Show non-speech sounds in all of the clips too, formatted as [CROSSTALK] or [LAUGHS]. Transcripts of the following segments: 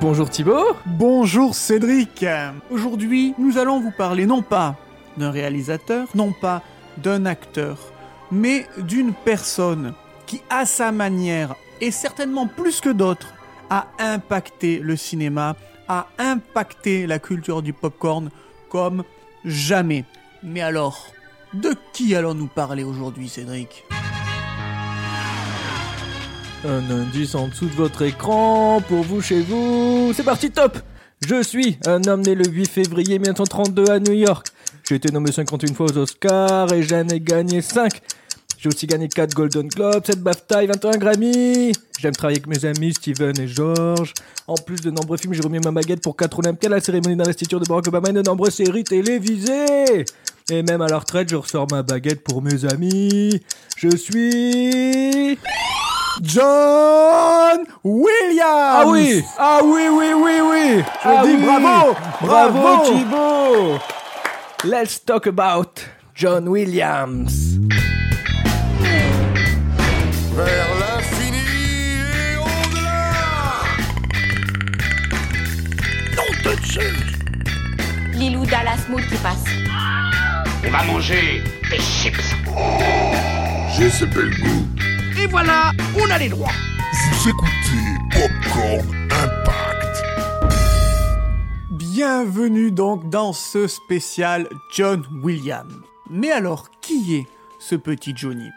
Bonjour Thibaut. Bonjour Cédric. Aujourd'hui, nous allons vous parler non pas d'un réalisateur, non pas d'un acteur, mais d'une personne qui, à sa manière, et certainement plus que d'autres, a impacté le cinéma, a impacté la culture du popcorn comme jamais. Mais alors, de qui allons-nous parler aujourd'hui, Cédric? Un indice en dessous de votre écran pour vous chez vous. C'est parti, top Je suis un homme né le 8 février 1932 à New York. J'ai été nommé 51 fois aux Oscars et j'en ai gagné 5. J'ai aussi gagné 4 Golden Globes, 7 BAFTA et 21 Grammy. J'aime travailler avec mes amis Steven et George. En plus de nombreux films, j'ai remis ma baguette pour 4 Olympiades, la cérémonie d'investiture de Barack Obama et de nombreuses séries télévisées. Et même à la retraite, je ressors ma baguette pour mes amis. Je suis... John Williams Ah oui Ah oui, oui, oui, oui Je ah dis oui. bravo Bravo, Bravo Thibaut Let's talk about John Williams. vers l'infini et au-delà. Lilou Dallas Mood qui passe. On va manger des chips. J'ai ce bel goût. Voilà, on a les droits. Vous écoutez Popcorn Impact. Bienvenue donc dans ce spécial John Williams. Mais alors, qui est ce petit Johnny?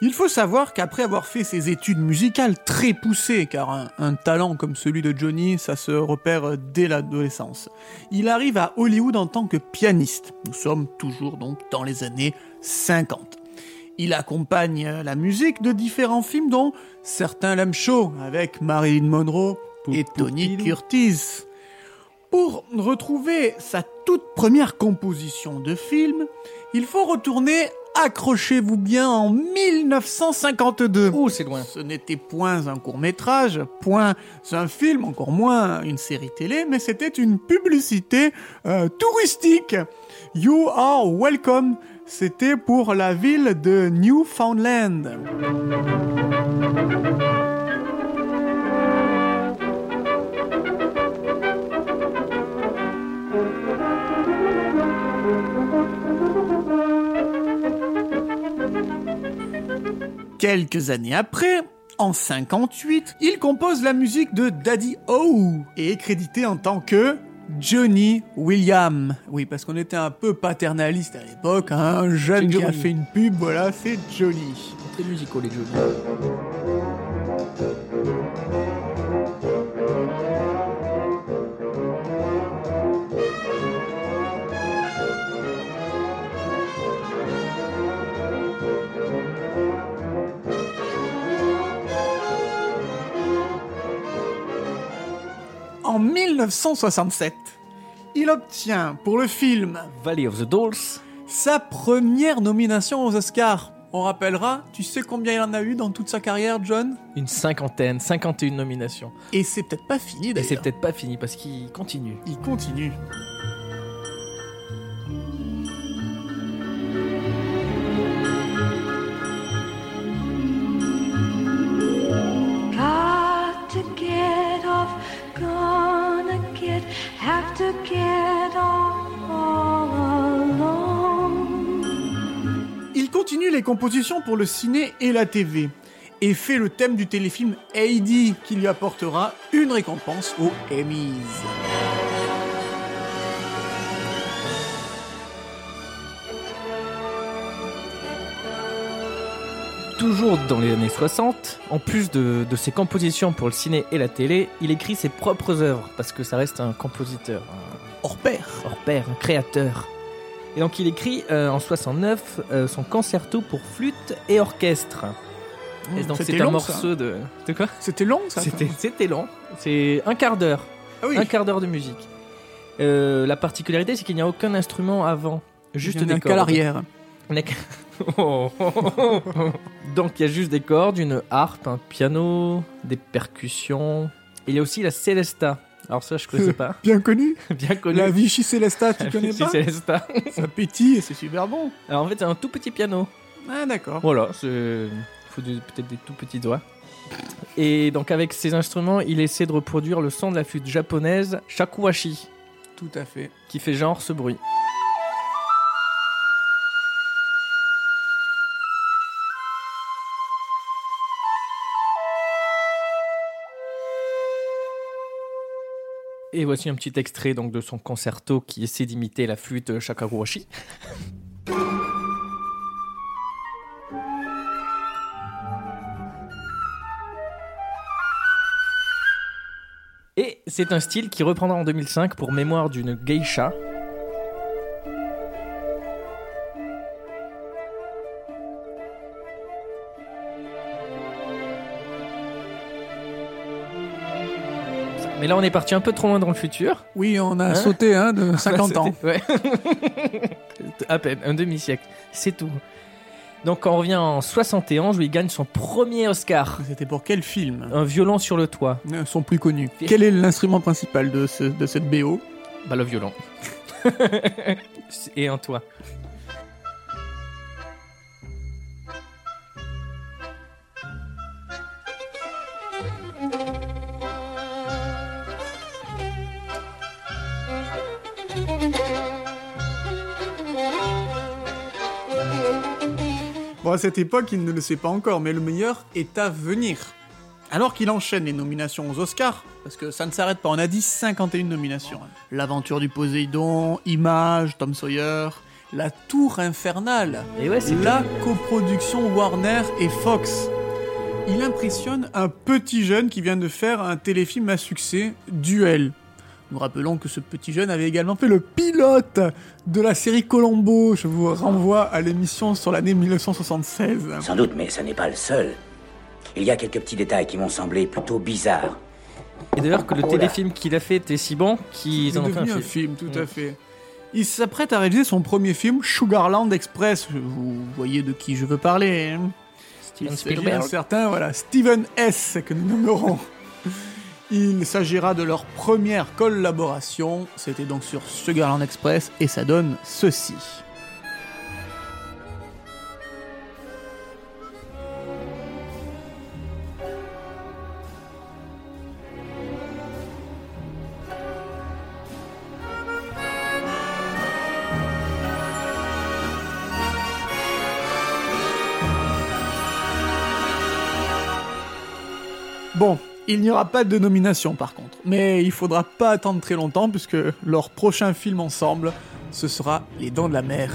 Il faut savoir qu'après avoir fait ses études musicales très poussées, car un, un talent comme celui de Johnny, ça se repère dès l'adolescence, il arrive à Hollywood en tant que pianiste. Nous sommes toujours donc dans les années 50. Il accompagne la musique de différents films dont certains l'aiment chaud, avec Marilyn Monroe et Tony Curtis. Pour retrouver sa toute première composition de film, il faut retourner, accrochez-vous bien, en 1952. Ouh, c'est loin. Ce n'était point un court métrage, point un film, encore moins une série télé, mais c'était une publicité euh, touristique. You are welcome. C'était pour la ville de Newfoundland. Quelques années après, en 58, il compose la musique de Daddy O et est crédité en tant que Johnny William. Oui, parce qu'on était un peu paternaliste à l'époque, hein, un jeune C'est qui a fait une pub, voilà, c'est Johnny. Très musicaux les Johnny. 1967, il obtient pour le film Valley of the Dolls. sa première nomination aux Oscars. On rappellera, tu sais combien il en a eu dans toute sa carrière, John? Une cinquantaine, 51 nominations. Et c'est peut-être pas fini Et d'ailleurs. c'est peut-être pas fini parce qu'il continue. Il continue. Les compositions pour le ciné et la TV et fait le thème du téléfilm Heidi qui lui apportera une récompense aux Emmys. Toujours dans les années 60, en plus de, de ses compositions pour le ciné et la télé, il écrit ses propres œuvres parce que ça reste un compositeur, un Hors pair. hors pair, un créateur. Et donc il écrit euh, en 69 euh, son concerto pour flûte et orchestre. Et donc c'est un long, morceau ça. de. De quoi? C'était long ça C'était long. C'est un quart d'heure. Ah oui. Un quart d'heure de musique. Euh, la particularité, c'est qu'il n'y a aucun instrument avant. Juste des cordes. l'arrière. Oh, oh, oh, oh. Donc il y a juste des cordes, une harpe, un piano, des percussions. Il y a aussi la Celesta. Alors ça, je connaissais pas. [LAUGHS] Bien connu. [LAUGHS] Bien connu. La Vichy Célesta, tu La connais Vichy pas Celesta. [LAUGHS] Ça pétille et c'est super bon. Alors en fait, c'est un tout petit piano. Ah d'accord. Voilà. Il faut peut-être des tout petits doigts. Et donc avec ses instruments, il essaie de reproduire le son de la flûte japonaise shakuhachi, Tout à fait. qui fait genre ce bruit. Et voici un petit extrait donc de son concerto qui essaie d'imiter la flûte shakuhachi. Et c'est un style qui reprendra en 2005 pour mémoire d'une geisha. Mais là, on est parti un peu trop loin dans le futur. Oui, on a Hein sauté hein, de 50 ans. Ouais. [LAUGHS] à peine, un demi-siècle. C'est tout. Donc, quand on revient en 71, où il gagne son premier Oscar. C'était pour quel film? Un violon sur le toit. Euh, Sont plus connus. Quel est l'instrument principal de, ce- de cette BO Bah, le violon. [LAUGHS] Et un toit. À cette époque, il ne le sait pas encore, mais le meilleur est à venir. Alors qu'il enchaîne les nominations aux Oscars, parce que ça ne s'arrête pas, on a dit 51 nominations. L'aventure du Poséidon, Image, Tom Sawyer, La Tour Infernale, Et ouais, la coproduction Warner et Fox. Il impressionne un petit jeune qui vient de faire un téléfilm à succès, Duel. Nous rappelons que ce petit jeune avait également fait le pilote de la série Colombo. Je vous renvoie à l'émission sur l'année 1976. Sans doute, mais ça n'est pas le seul. Il y a quelques petits détails qui m'ont semblé plutôt bizarres. Et d'ailleurs, que le Oh téléfilm qu'il a fait était si bon qu'ils en ont fait un devenu film. tout à fait. Il s'apprête à réaliser son premier film, Sugarland Express. Vous voyez de qui je veux parler. hein Steven Spielberg. certain, voilà, Steven S. que nous nommerons. Il s'agira de leur première collaboration. C'était donc sur Sugarland Express et ça donne ceci. Bon, il n'y aura pas de nomination par contre, mais il faudra pas attendre très longtemps puisque leur prochain film ensemble, ce sera Les Dents de la Mer.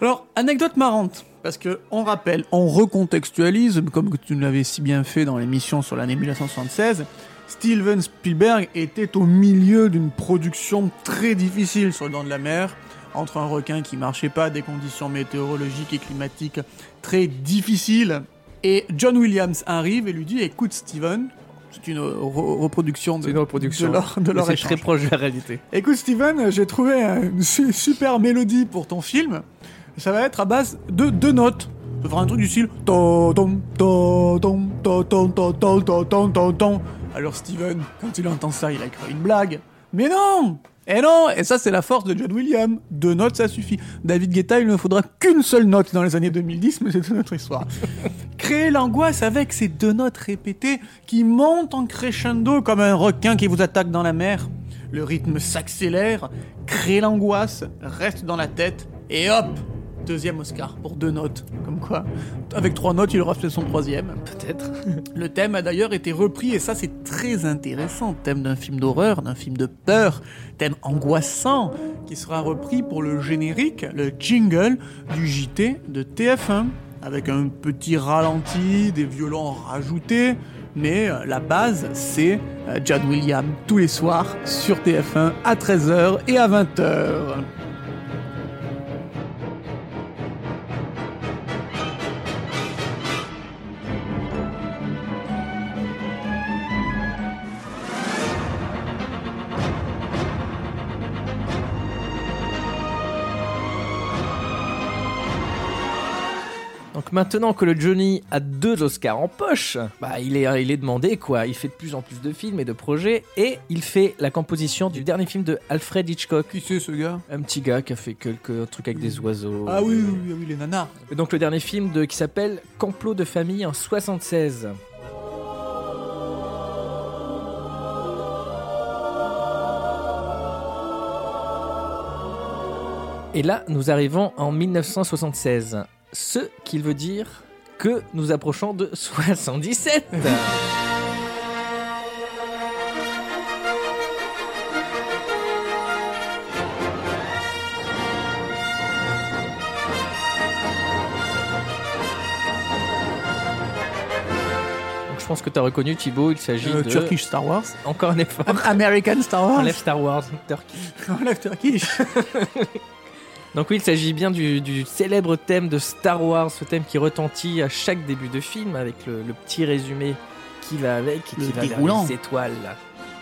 Alors, anecdote marrante, parce que on rappelle, on recontextualise, comme tu l'avais si bien fait dans l'émission sur l'année 1976, Steven Spielberg était au milieu d'une production très difficile sur le Dents de la Mer, entre un requin qui marchait pas, des conditions météorologiques et climatiques très difficiles, et John Williams arrive et lui dit "Écoute Steven, c'est une re- reproduction de, une reproduction. de leur, de leur C'est très proche de la réalité. Écoute Steven, j'ai trouvé une su- super mélodie pour ton film. Ça va être à base de deux notes. Je peux faire un truc du style. Alors Steven, quand il entend ça, il a créé une blague. Mais non Eh non Et ça, c'est la force de John Williams. Deux notes, ça suffit. David Guetta, il ne faudra qu'une seule note dans les années 2010, mais c'est une autre histoire. [LAUGHS] Créer l'angoisse avec ces deux notes répétées qui montent en crescendo comme un requin qui vous attaque dans la mer. Le rythme s'accélère, crée l'angoisse, reste dans la tête, et hop Deuxième Oscar pour deux notes. Comme quoi, avec trois notes, il aura fait son troisième. Peut-être. Le thème a d'ailleurs été repris, et ça c'est très intéressant, thème d'un film d'horreur, d'un film de peur, thème angoissant, qui sera repris pour le générique, le jingle du JT de TF1, avec un petit ralenti, des violons rajoutés, mais euh, la base c'est euh, John Williams tous les soirs sur TF1 à 13h et à 20h. Donc maintenant que le Johnny a deux Oscars en poche, bah il est, il est demandé quoi. Il fait de plus en plus de films et de projets et il fait la composition du dernier film de Alfred Hitchcock. Qui c'est ce gars? Un petit gars qui a fait quelques trucs avec des oiseaux. Ah oui, oui, oui, oui, les nanas. Et donc le dernier film de, qui s'appelle Complot de famille en 76. Et là, nous arrivons en 1976. Ce qui veut dire que nous approchons de 77. Donc, je pense que tu as reconnu Thibaut, il s'agit Euh, de... Turkish Star Wars. Encore un effort. American Star Wars. Enlève Star Wars, Turkey. Enlève Turkish. [LAUGHS] Donc oui, il s'agit bien du, du célèbre thème de Star Wars, ce thème qui retentit à chaque début de film avec le, le petit résumé qui va avec et qui Le va vers les étoiles.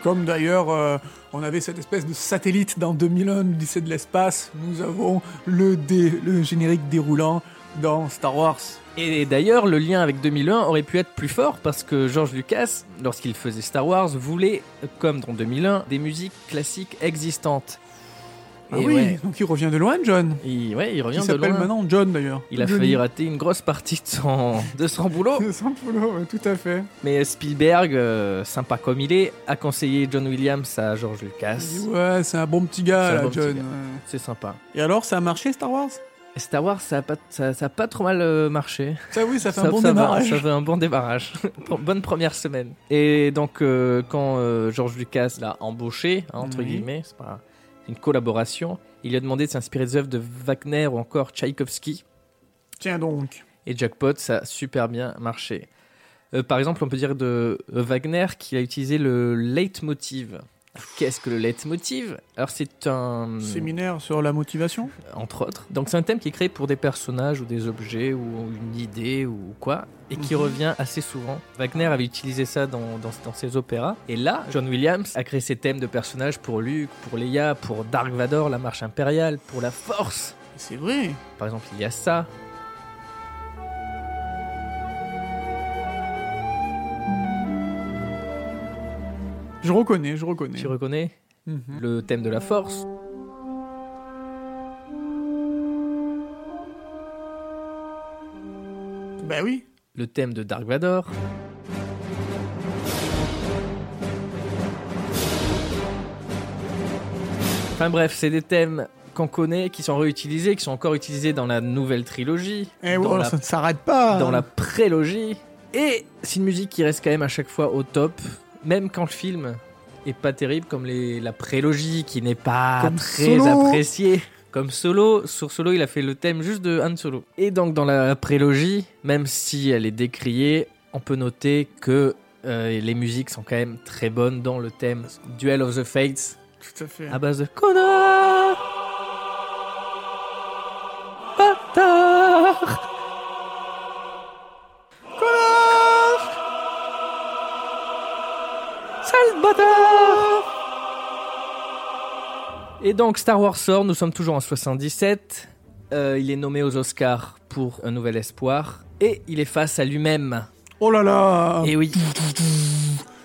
Comme d'ailleurs, euh, on avait cette espèce de satellite dans 2001, l'Odyssée de l'espace. Nous avons le, dé- le générique déroulant dans Star Wars. Et d'ailleurs, le lien avec 2001 aurait pu être plus fort parce que George Lucas, lorsqu'il faisait Star Wars, voulait, comme dans 2001, des musiques classiques existantes. Ah Et oui, ouais, donc il revient de loin, John. il, ouais, il Il revient de s'appelle loin. maintenant John d'ailleurs. Il a Johnny. failli rater une grosse partie de son, de son boulot. [LAUGHS] Sans boulot, ouais, tout à fait. Mais Spielberg, euh, sympa comme il est, a conseillé John Williams à George Lucas. Il ouais, c'est un bon petit gars, là, bon John. ouais. C'est sympa. Et alors, ça a marché Star Wars? Star Wars, ça a pas, ça, ça a pas trop mal euh, marché. Ça oui, ça fait [LAUGHS] ça, un bon ça va, démarrage. ça fait un bon démarrage. [LAUGHS] Bonne première semaine. Et donc, euh, quand euh, George Lucas l'a embauché, hein, entre Oui. guillemets, c'est pas une collaboration, il lui a demandé de s'inspirer des œuvres de Wagner ou encore Tchaïkovski. Tiens donc. Et Jackpot, ça a super bien marché. Euh, par exemple, on peut dire de euh, Wagner qu'il a utilisé le leitmotiv. Qu'est-ce que le leitmotiv? Alors, c'est un. Séminaire sur la motivation? Entre autres. Donc c'est un thème qui est créé pour des personnages ou des objets ou une idée ou quoi, et qui Mhm. revient assez souvent. Wagner avait utilisé ça dans, dans, dans ses opéras, et là, John Williams a créé ces thèmes de personnages pour Luke, pour Leia, pour Dark Vador, la marche impériale, pour la Force. C'est vrai. Par exemple, il y a ça. Je reconnais, je reconnais. Tu reconnais Mhm. le thème de la Force Bah oui. le thème de Dark Vador, Enfin bref, c'est des thèmes qu'on connaît, qui sont réutilisés, qui sont encore utilisés dans la nouvelle trilogie, Et dans, bon, la, ça ne s'arrête pas. dans la prélogie. Et c'est une musique qui reste quand même à chaque fois au top, même quand le film est pas terrible, comme les, la prélogie qui n'est pas Comme très Solo. appréciée. Comme Solo, sur Solo, il a fait le thème juste de Han Solo. Et donc dans la prélogie, même si elle est décriée, on peut noter que euh, les musiques sont quand même très bonnes dans le thème Duel of the Fates Tout à fait. à base de Connard Et donc Star Wars sort, nous sommes toujours en 77. Euh, il est nommé aux Oscars pour Un Nouvel Espoir. Et il est face à lui-même. Oh là là. Et oui.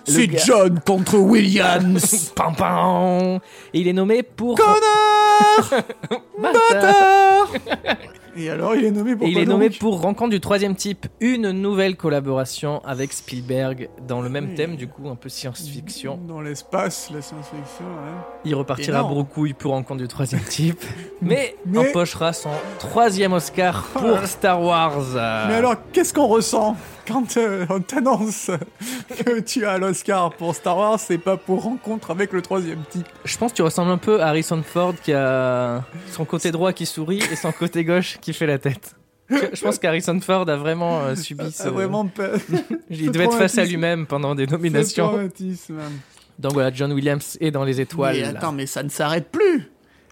C'est gars- John contre Williams. [LAUGHS] Pam, pam. Et il est nommé pour... Connard [LAUGHS] Bâtard [LAUGHS] Et alors, il est nommé pour Et il quoi est nommé donc pour Rencontre du troisième type, une nouvelle collaboration avec Spielberg dans le même thème, du coup, un peu science-fiction. Dans l'espace, la science-fiction. Il repartira. Brocouille pour Rencontre du troisième type, [LAUGHS] mais, Mais- empochera son troisième Oscar pour [LAUGHS] Star Wars. Mais alors, qu'est-ce qu'on ressent? Quand euh, on t'annonce que tu as l'Oscar pour Star Wars C'est pas pour rencontre avec le troisième type. Je pense que tu ressembles un peu à Harrison Ford qui a son côté droit qui sourit et son côté gauche qui fait la tête. Je pense qu'Harrison Ford a vraiment euh, subi ce... Vraiment pas. [LAUGHS] Il devait être face à lui-même pendant des nominations. traumatisme. Donc voilà, John Williams est dans les étoiles. Mais attends, mais ça ne s'arrête plus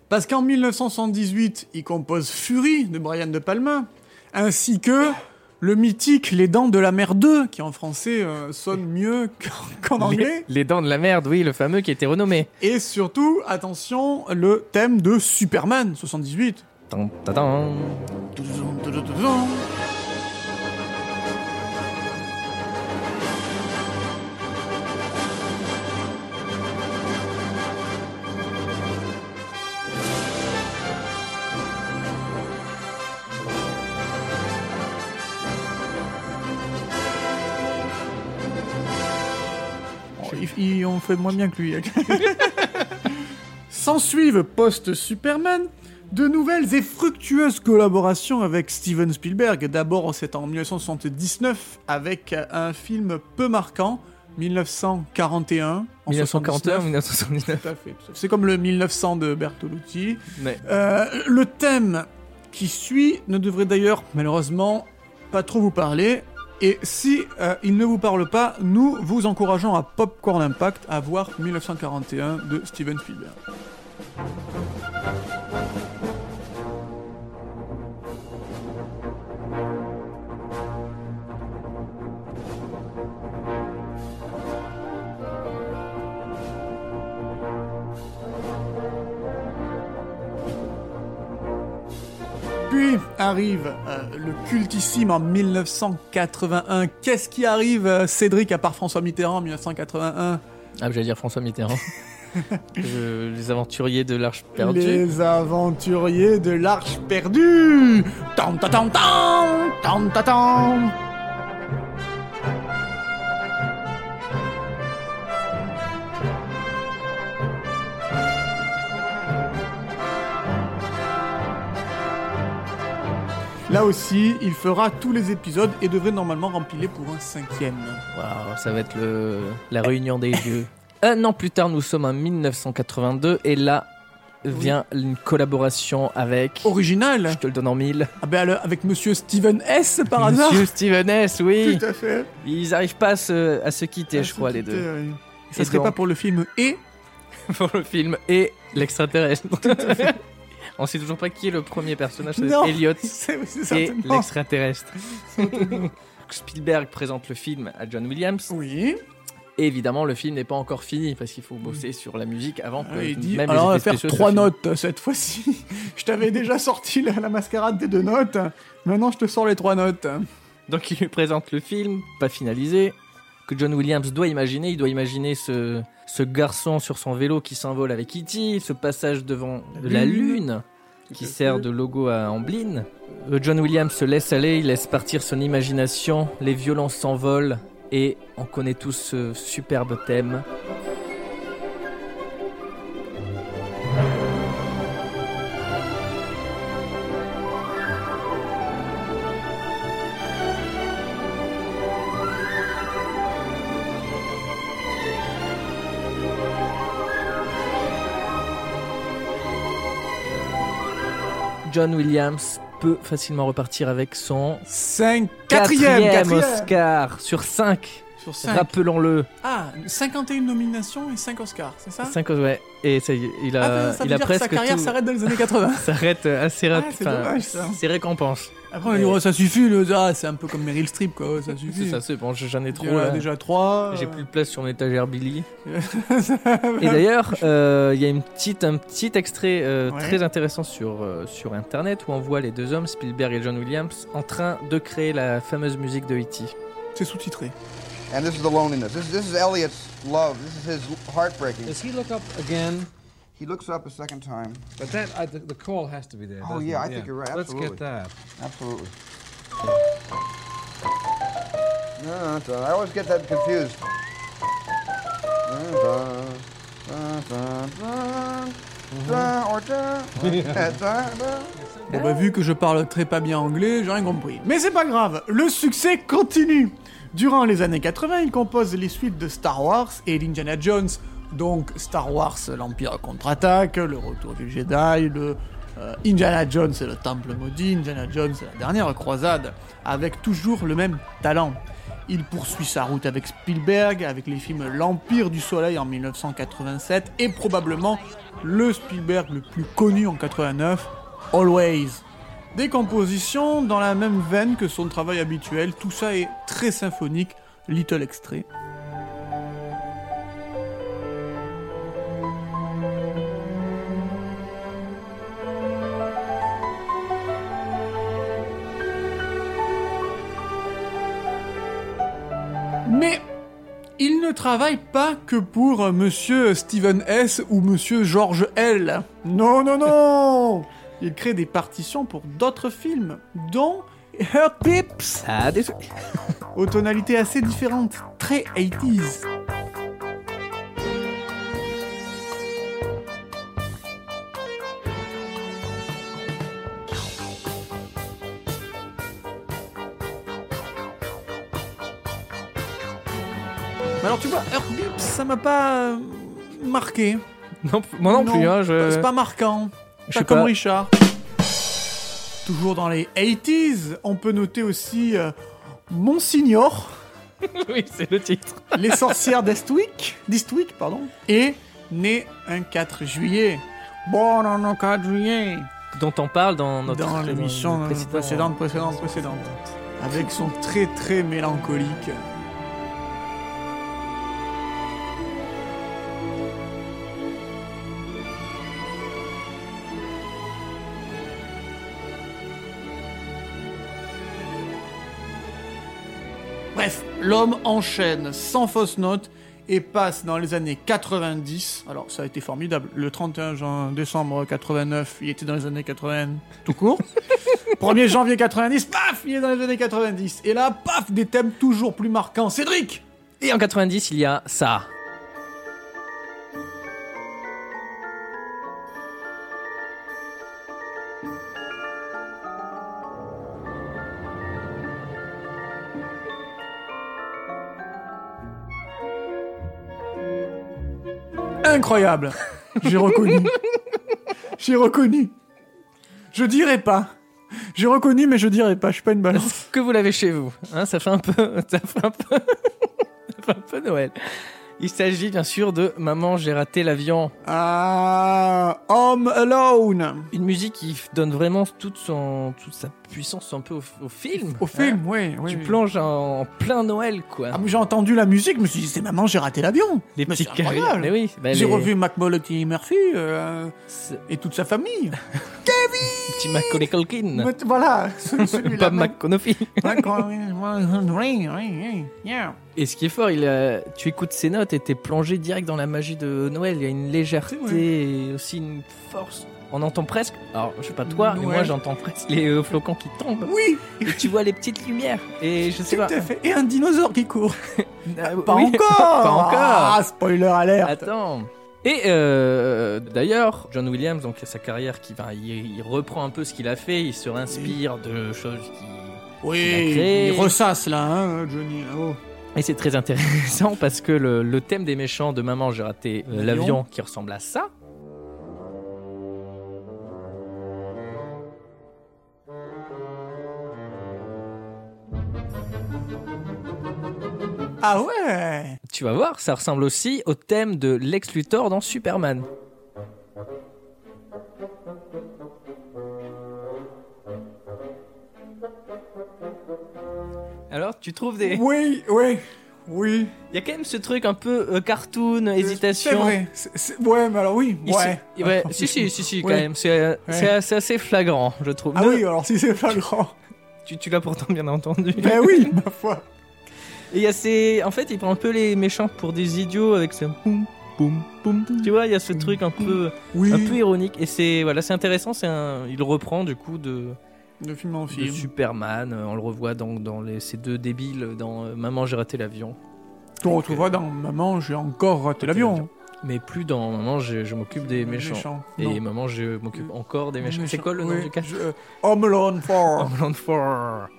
Parce qu'en 1978, il compose Fury de Brian De Palma, ainsi que le mythique Les Dents de la Mer 2, qui en français euh, sonne mieux [LAUGHS] qu'en- anglais. Les, les dents de la merde, oui, le fameux qui a été renommé. Et surtout, attention, le thème de Superman 78. Tan, tan, tan. Ils, ils ont fait moins bien que lui. [LAUGHS] S'ensuivent post-Superman de nouvelles et fructueuses collaborations avec Steven Spielberg. D'abord, c'est en 1979 avec un film peu marquant, 1941. en 1941, 79. 1979. Tout à fait. C'est comme le 1900 de Bertolucci. Mais Euh, le thème qui suit ne devrait d'ailleurs malheureusement pas trop vous parler. Et si euh, il ne vous parle pas, nous vous encourageons à Popcorn Impact à voir 1941 de Steven Spielberg. Puis arrive euh, le cultissime en 1981. Qu'est-ce qui arrive, euh, Cédric, à part François Mitterrand en 1981 Ah, j'allais dire François Mitterrand. [LAUGHS] Les aventuriers de l'Arche perdue. Les aventuriers de l'Arche perdue Tam ta tam tam Tam ta Là aussi, il fera tous les épisodes et devrait normalement remplir pour un cinquième. Waouh, ça va être le... la réunion des dieux. [LAUGHS] Un an plus tard, nous sommes en 1982 et là vient une collaboration avec. Original Je te le donne en mille. Ah ben alors, avec Monsieur Steven S par hasard Monsieur Steven S, oui. [LAUGHS] Tout à fait. Ils arrivent pas à se, à se quitter, je crois, les deux. Euh, Ça Et serait donc- pas pour le film Et [LAUGHS] Pour le film et l'extraterrestre. On sait toujours pas qui est le premier personnage, c'est Non. Elliot [LAUGHS] C'est c'est et l'extraterrestre. Spielberg présente le film à John Williams. Oui. Et évidemment, le film n'est pas encore fini parce qu'il faut bosser sur la musique avant que Ah, il dit, même alors on va faire trois notes euh, cette fois-ci. [LAUGHS] je t'avais déjà sorti la, la mascarade des deux notes. Maintenant, je te sors les trois notes. Donc il lui présente le film, pas finalisé, que John Williams doit imaginer. Il doit imaginer ce, ce garçon sur son vélo qui s'envole avec E.T., ce passage devant La la lune. lune qui sert de logo à Amblin. Euh, John Williams se laisse aller, il laisse partir son imagination, les violons s'envolent et on connaît tous ce superbe thème. John Williams peut facilement repartir avec son 5, quatrième, quatrième. Oscar sur 5. Sur 5. Rappelons-le. Ah, 51 nominations et 5 Oscars, c'est ça? 5 ouais. Et ça il Ah, a, ça veut il a dire que sa carrière tout. s'arrête dans les années 80. [LAUGHS] s'arrête assez Ah, rapide. c'est dommage, ça. ses récompenses. Après, on dit, oh, ça suffit, le... ah, c'est un peu comme Meryl Streep, quoi, ouais, ça C'est suffit. ça, c'est bon, j'en ai trop. Il y en a là. déjà 3. J'ai plus de place sur mon étagère Billy. [LAUGHS] Et d'ailleurs, euh, il y a une petite, un petit extrait euh, Ouais. très intéressant sur, euh, sur internet où on voit les deux hommes, Spielberg et John Williams, en train de créer la fameuse musique de E.T. C'est sous-titré. And this is the loneliness. This, this is Elliot's love. This is his heartbreaking. Does he look up again? He looks up a second time. But that I, the, the call has to be there. Oh, yeah, it? I think you're right, Let's get that. Absolutely. No, no. I always get that confused. Or Bon bah vu que je parle très pas bien anglais, j'ai rien compris. Mais c'est pas grave, le succès continue Durant les années 80, il compose les suites de Star Wars et d'Indiana Jones, donc Star Wars l'Empire contre-attaque, le retour du Jedi, le euh, Indiana Jones et le Temple maudit, Indiana Jones et la dernière croisade, avec toujours le même talent. Il poursuit sa route avec Spielberg, avec les films L'Empire du Soleil en 1987 et probablement le Spielberg le plus connu en 89, Always. Des compositions dans la même veine que son travail habituel, tout ça est très symphonique, little extrait. Mais il ne travaille pas que pour Monsieur Steven S ou Monsieur George L. Non, non, non [LAUGHS] il crée des partitions pour d'autres films, dont Her Tips ah, [LAUGHS] Aux tonalités assez différentes, très 80s. Alors tu vois, Her Beeps, ça m'a pas euh, marqué. Non, moi non, non plus. Hein, je... C'est pas marquant je sais comme pas. Richard. Toujours dans les 80s, on peut noter aussi euh, Monsignor, [LAUGHS] oui, c'est le titre. [LAUGHS] les sorcières d'Estwick, d'Eastwick, pardon, et né un 4 juillet. Bon, non, non, 4 juillet. Dont on parle dans notre Dans l'émission euh, précédente, précédente, précédente. Avec son très très mélancolique. L'homme enchaîne sans fausse note et passe dans les années 90. Alors, ça a été formidable. Le 31 jan- décembre 89, il était dans les années 80 tout court. [LAUGHS] 1er janvier 90, paf, il est dans les années 90. Et là, paf, des thèmes toujours plus marquants. Cédric Et en 90, il y a ça. Incroyable J'ai reconnu. J'ai reconnu. Je dirais pas. J'ai reconnu, mais je dirais pas. Je suis pas une balance. [LAUGHS] Que vous l'avez chez vous. Hein, ça fait un peu... [LAUGHS] Ça fait un peu... [LAUGHS] ça fait un peu Noël. Il s'agit bien sûr de Maman, j'ai raté l'avion. Ah, Home Alone. Une musique qui donne vraiment toute, son, toute sa puissance un peu au, au film. Au film, oui, oui. Tu oui. plonges en, en plein Noël, quoi. Ah, j'ai entendu la musique, je me suis dit, c'est maman, j'ai raté l'avion. les mais incroyable. carrés. Mais oui. bah, J'ai les revu McMulloty Murphy euh, et toute sa famille. [LAUGHS] petits Macaulay Culkin. Voilà, ce- [LAUGHS] celui-là. Pas McConaughey. Et ce qui est fort, il a- tu écoutes ses notes et t'es plongé direct dans la magie de Noël. Il y a une légèreté et aussi une force. On entend presque, alors je sais pas toi, mais Ouais. moi j'entends presque les euh, flocons qui tombent. Oui, Et tu vois les petites lumières. Et je sais tout pas. à fait. Et un dinosaure qui court. [LAUGHS] Ah, Pas oui. encore [LAUGHS] Pas encore. Ah, spoiler alert Attends. Et euh, d'ailleurs, John Williams, donc sa carrière qui va, il, il reprend un peu ce qu'il a fait, il se réinspire de choses qui. Oui, Il il ressasse là, hein, Johnny. Oh. Et c'est très intéressant parce que le, le thème des méchants de Maman, j'ai raté euh, l'avion qui ressemble à ça. Ah ouais Tu vas voir, ça ressemble aussi au thème de Lex Luthor dans Superman. Alors, tu trouves des. Oui, oui, oui. Il y a quand même ce truc un peu euh, cartoon, hésitation. C'est vrai. c'est- c'est- Ouais, mais alors oui, Il ouais. se- ouais, si, si, si, si, quand même. C'est euh, Ouais. c'est- assez flagrant, je trouve. Ah Ne- oui, alors si c'est pas grand. Tu, tu l'as pourtant bien entendu. ben oui, ma foi. [LAUGHS] Et il y a ces. En fait, il prend un peu les méchants pour des idiots avec ce. Tu vois, il y a ce truc un peu, Oui. un peu ironique. Et c'est voilà, c'est intéressant. C'est un. Il reprend du coup de, De film en de film. Superman. euh, On le revoit dans, dans les, ces deux débiles dans euh, Maman, j'ai raté l'avion. Qu'on retrouvera dans Maman, j'ai encore raté l'avion. Mais plus dans Maman, je, je m'occupe des méchants. Et. Maman, je m'occupe encore des méchants. C'est quoi le nom Oui, du cas? je- euh, Home Alone 4. Homeland 4.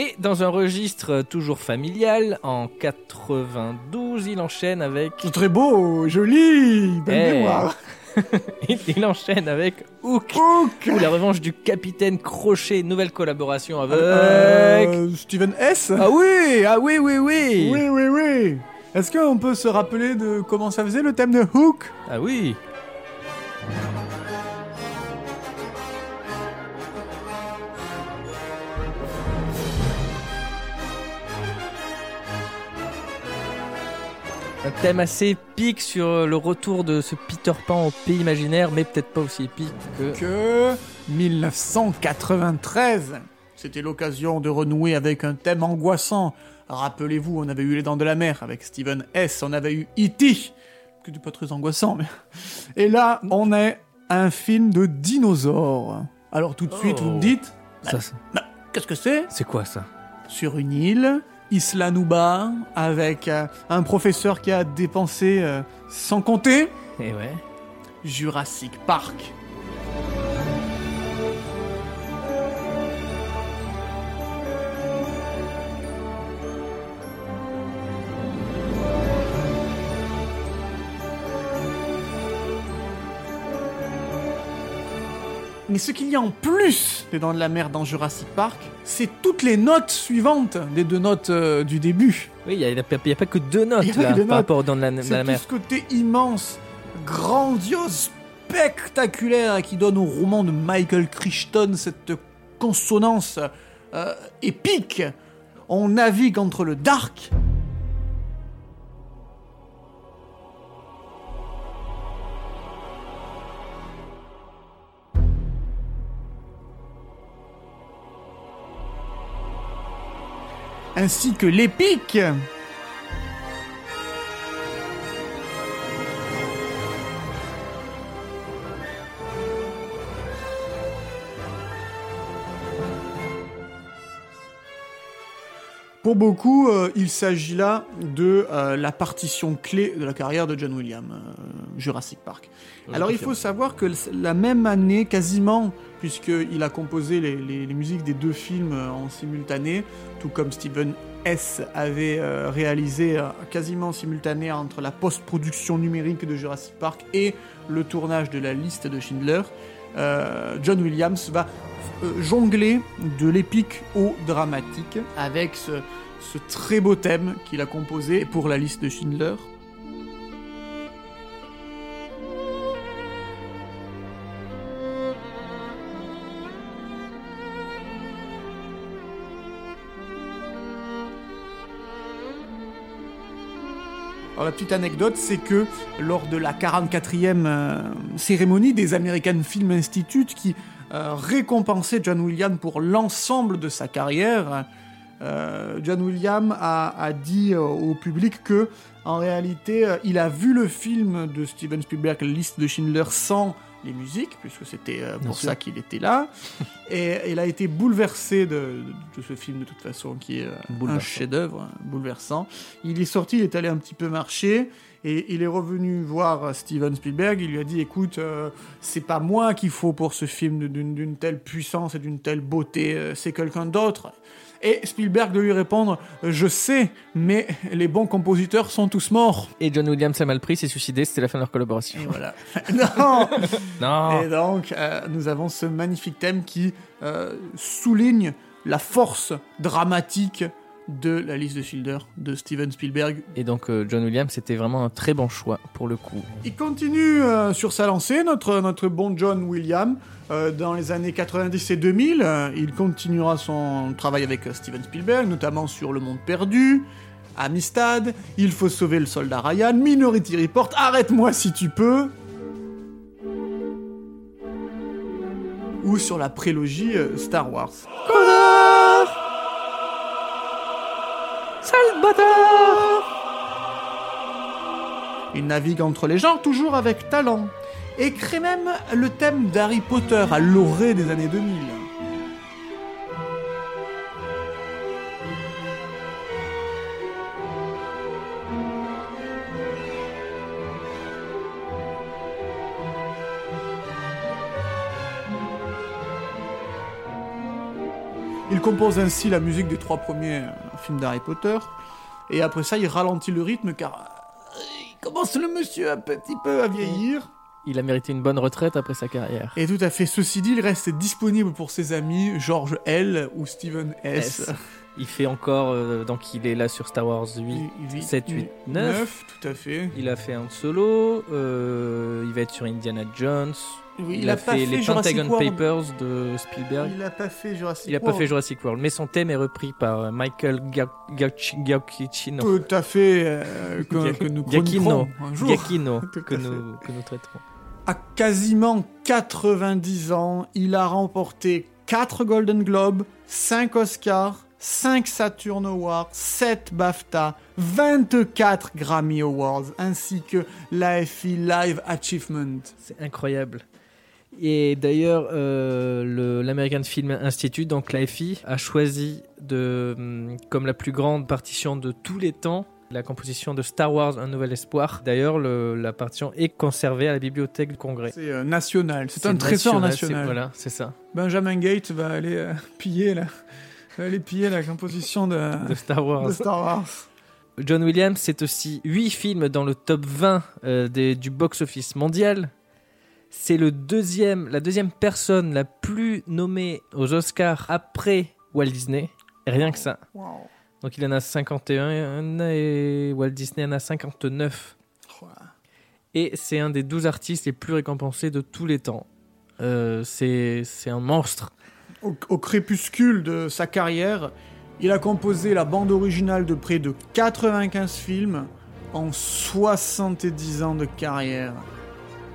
Et dans un registre toujours familial, en 92, il enchaîne avec. C'est très beau, joli, belle Eh. mémoire. [LAUGHS] il enchaîne avec Hook. Hook. Ou la revanche du capitaine Crochet, nouvelle collaboration avec. Euh, Steven S. Ah oui, ah oui, oui, oui. Oui, oui, oui. Est-ce qu'on peut se rappeler de comment ça faisait le thème de Hook? Ah oui. Un thème assez épique sur le retour de ce Peter Pan au pays imaginaire, mais peut-être pas aussi épique que. que 1993. C'était l'occasion de renouer avec un thème angoissant. Rappelez-vous, on avait eu Les Dents de la Mer avec Steven S. On avait eu E.T. qui n'était pas très angoissant, mais. Et là, on est un film de dinosaures. Alors tout de suite, Oh. vous me dites, Ça, ça- bah, qu'est-ce que c'est? C'est quoi ça? Sur une île, Isla Nuba, avec euh, un professeur qui a dépensé euh, sans compter. Eh ouais. Jurassic Park. Mais ce qu'il y a en plus des Dents de la Mer dans Jurassic Park, c'est toutes les notes suivantes des deux notes euh, du début. Oui, il n'y a, il y a pas que deux notes là, par notes. rapport dans la, C'est la tout mer. ce côté immense, grandiose, spectaculaire qui donne au roman de Michael Crichton cette consonance euh, épique. On navigue entre le dark ainsi que l'épique. Pour beaucoup, euh, il s'agit là de euh, la partition clé de la carrière de John Williams, euh, Jurassic Park. Alors il faut savoir que la même année, quasiment, puisqu'il a composé les, musiques des deux films euh, en simultané, tout comme Steven S. avait euh, réalisé euh, quasiment en simultané entre la post-production numérique de Jurassic Park et le tournage de la liste de Schindler, John Williams va jongler de l'épique au dramatique avec ce très beau thème qu'il a composé pour la liste de Schindler. La petite anecdote, c'est que lors de la 44e euh, cérémonie des American Film Institute qui euh, récompensait John Williams pour l'ensemble de sa carrière, euh, John Williams a, a dit au public que en réalité, il a vu le film de Steven Spielberg, liste de Schindler, sans les musiques, puisque c'était euh, pour sûr. ça qu'il était là. [LAUGHS] Et il a été bouleversé de, de- de ce film, de toute façon, qui est euh, un chef-d'œuvre, hein, bouleversant. Il est sorti, il est allé un petit peu marcher. Et il est revenu voir euh, Steven Spielberg. Il lui a dit Écoute, euh, c'est pas moi qu'il faut pour ce film d'une d'une telle puissance et d'une telle beauté, c'est quelqu'un d'autre. Et Spielberg de lui répondre Je sais, mais les bons compositeurs sont tous morts. Et John Williams a mal pris, s'est suicidé, c'était la fin de leur collaboration. Et voilà. [LAUGHS] non [LAUGHS] Non Et donc, euh, nous avons ce magnifique thème qui euh, souligne la force dramatique de la liste de Schindler de Steven Spielberg. Et donc euh, John Williams, c'était vraiment un très bon choix pour le coup. Il continue euh, sur sa lancée, notre, notre bon John Williams. Euh, dans les années 90 et 2000, euh, il continuera son travail avec euh, Steven Spielberg, notamment sur Le Monde Perdu, Amistad, Il faut sauver le soldat Ryan, Minority Report, Arrête-moi si tu peux. Ou sur la prélogie euh, Star Wars. Il navigue entre les genres, toujours avec talent. Et crée même le thème d'Harry Potter à l'orée des années 2000. Compose ainsi la musique des trois premiers euh, films d'Harry Potter. Et après ça, il ralentit le rythme car euh, il commence le monsieur un petit peu à vieillir. Il a mérité une bonne retraite après sa carrière. Et tout à fait. Ceci dit, il reste disponible pour ses amis George L ou Steven S. S. Il fait encore, euh, donc il est là sur Star Wars 8, 7, 8, 9. tout à fait. Il a fait un solo, euh, il va être sur Indiana Jones. Oui, il, a, pas fait, les Jurassic Pentagon World. Papers de Spielberg. Il a pas fait Jurassic Il a pas World. fait Jurassic World, mais son thème est repris par euh, Michael Giacchi- Giacchino. Tout à fait. euh, que, que nous chroniquerons un jour. [LAUGHS] Tout que fait. nous, que nous traiterons. À quasiment 90 ans, il a remporté 4 Golden Globes, 5 Oscars, 5 Saturn Awards, 7 BAFTA, 24 Grammy Awards, ainsi que l'AFI Live Achievement. C'est incroyable. Et d'ailleurs, euh, l'American Film Institute, donc l'AFI, a choisi de, hum, comme la plus grande partition de tous les temps la composition de Star Wars Un Nouvel Espoir. D'ailleurs, le- la partition est conservée à la bibliothèque du Congrès. C'est euh, national, c'est un trésor national. Voilà, c'est ça. Benjamin Gates va aller euh, piller la, aller piller la composition de, De Star Wars. de Star Wars. John Williams, c'est aussi 8 films dans le top 20 euh, des- du box-office mondial. C'est le deuxième, la deuxième personne la plus nommée aux Oscars après Walt Disney. Rien que ça. Wow. Donc il en a 51 et Walt Disney en a 59. Et c'est un des 12 artistes les plus récompensés de tous les temps. Euh, c'est un monstre. Au, au crépuscule de sa carrière, il a composé la bande originale de près de 95 films en 70 ans de carrière.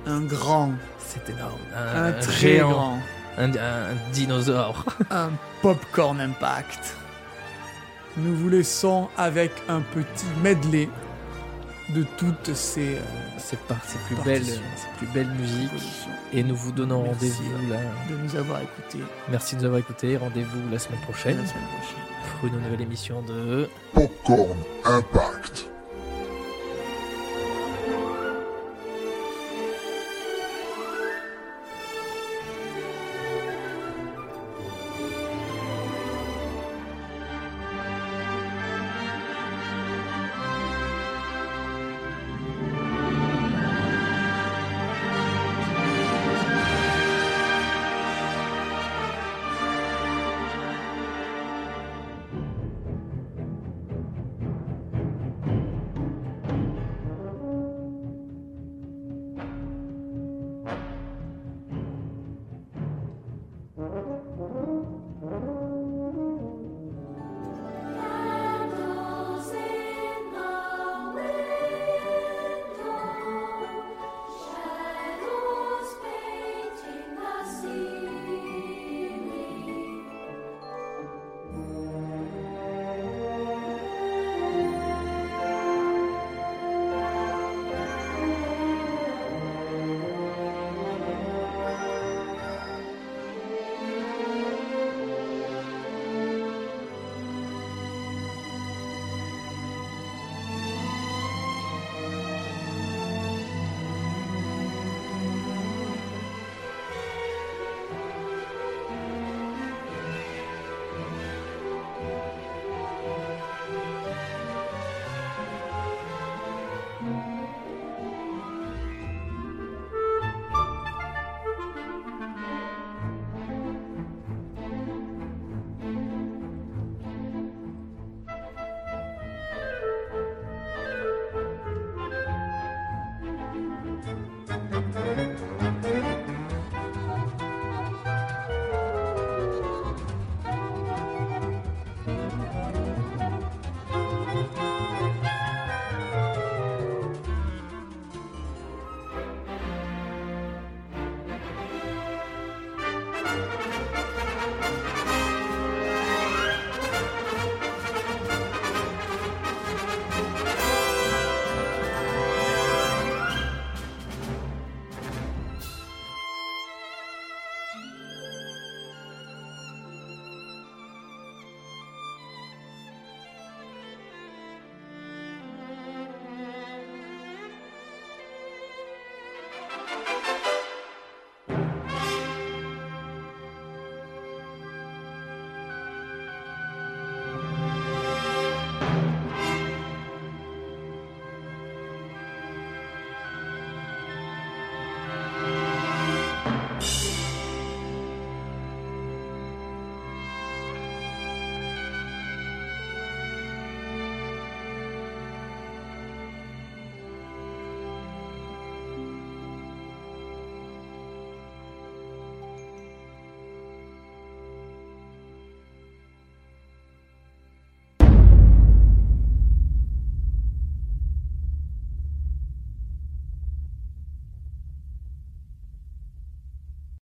Un grand, C'est énorme. un, Un, très géant, grand, un, un dinosaure. [LAUGHS] un popcorn impact. Nous vous laissons avec un petit medley de toutes ces euh, par ses plus belles, plus belles musiques. Et nous vous donnons rendez-vous là. de nous avoir écoutés. Merci de nous avoir écoutés. Rendez-vous la semaine À prochaine la semaine prochaine. pour une nouvelle émission de. Popcorn Impact.